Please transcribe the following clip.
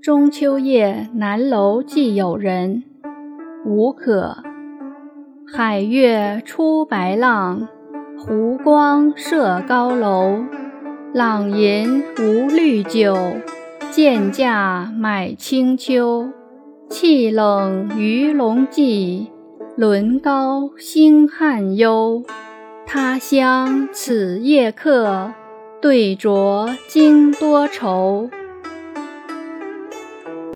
中秋夜南楼寄友人，无可。海月出白浪，湖光射高楼。朗吟无绿酒，贱价买清秋。气冷鱼龙际，轮高星汉幽。他乡此夜客，对酌今多愁。